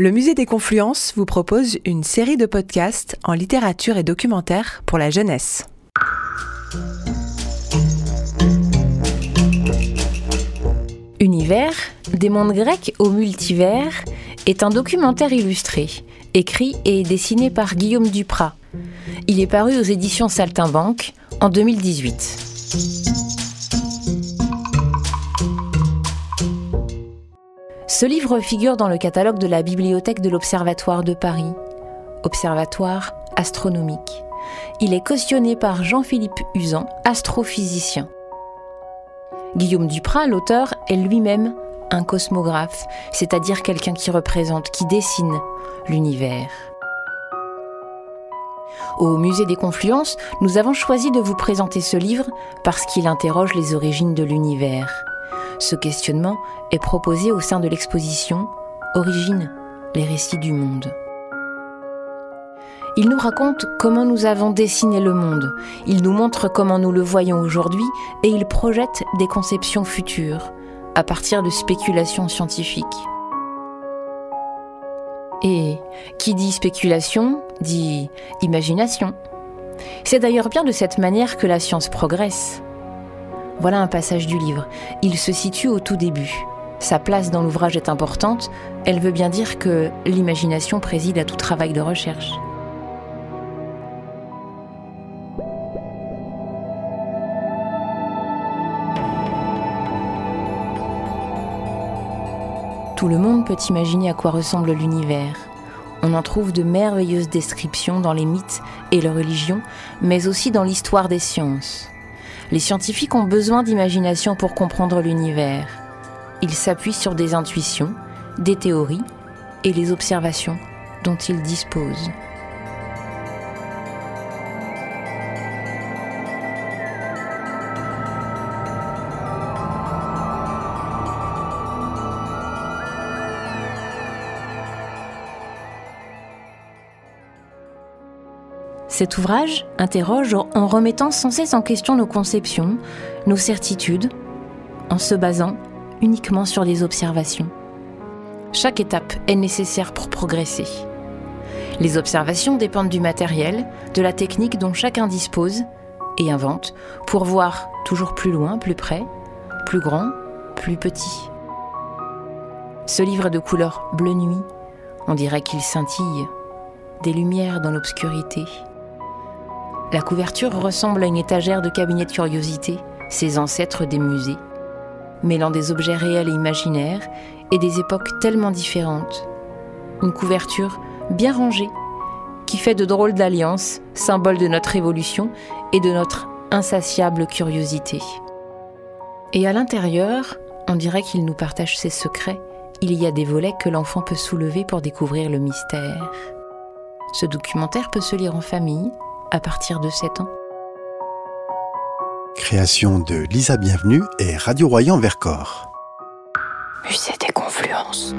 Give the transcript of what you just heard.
Le Musée des Confluences vous propose une série de podcasts en littérature et documentaire pour la jeunesse. Univers, des mondes grecs au multivers, est un documentaire illustré, écrit et dessiné par Guillaume Duprat. Il est paru aux éditions Saltimbanque en 2018. Ce livre figure dans le catalogue de la bibliothèque de l'Observatoire de Paris, Observatoire astronomique. Il est cautionné par Jean-Philippe Usan, astrophysicien. Guillaume Duprat, l'auteur, est lui-même un cosmographe, c'est-à-dire quelqu'un qui représente, qui dessine l'univers. Au Musée des Confluences, nous avons choisi de vous présenter ce livre parce qu'il interroge les origines de l'univers. Ce questionnement est proposé au sein de l'exposition Origine, les récits du monde. Il nous raconte comment nous avons dessiné le monde, il nous montre comment nous le voyons aujourd'hui et il projette des conceptions futures à partir de spéculations scientifiques. Et qui dit spéculation dit imagination. C'est d'ailleurs bien de cette manière que la science progresse. Voilà un passage du livre. Il se situe au tout début. Sa place dans l'ouvrage est importante, elle veut bien dire que l'imagination préside à tout travail de recherche. Tout le monde peut imaginer à quoi ressemble l'univers. On en trouve de merveilleuses descriptions dans les mythes et les religions, mais aussi dans l'histoire des sciences. Les scientifiques ont besoin d'imagination pour comprendre l'univers. Ils s'appuient sur des intuitions, des théories et les observations dont ils disposent. Cet ouvrage interroge en remettant sans cesse en question nos conceptions, nos certitudes, en se basant uniquement sur les observations. Chaque étape est nécessaire pour progresser. Les observations dépendent du matériel, de la technique dont chacun dispose et invente pour voir toujours plus loin, plus près, plus grand, plus petit. Ce livre de couleur bleu nuit, on dirait qu'il scintille, des lumières dans l'obscurité. La couverture ressemble à une étagère de cabinet de curiosité, ses ancêtres des musées, mêlant des objets réels et imaginaires et des époques tellement différentes. Une couverture bien rangée qui fait de drôles d'alliances, symbole de notre évolution et de notre insatiable curiosité. Et à l'intérieur, on dirait qu'il nous partage ses secrets. Il y a des volets que l'enfant peut soulever pour découvrir le mystère. Ce documentaire peut se lire en famille, à partir de 7 ans. Création de Lisa Bienvenue et Radio Royan Vercors. Musée des Confluences.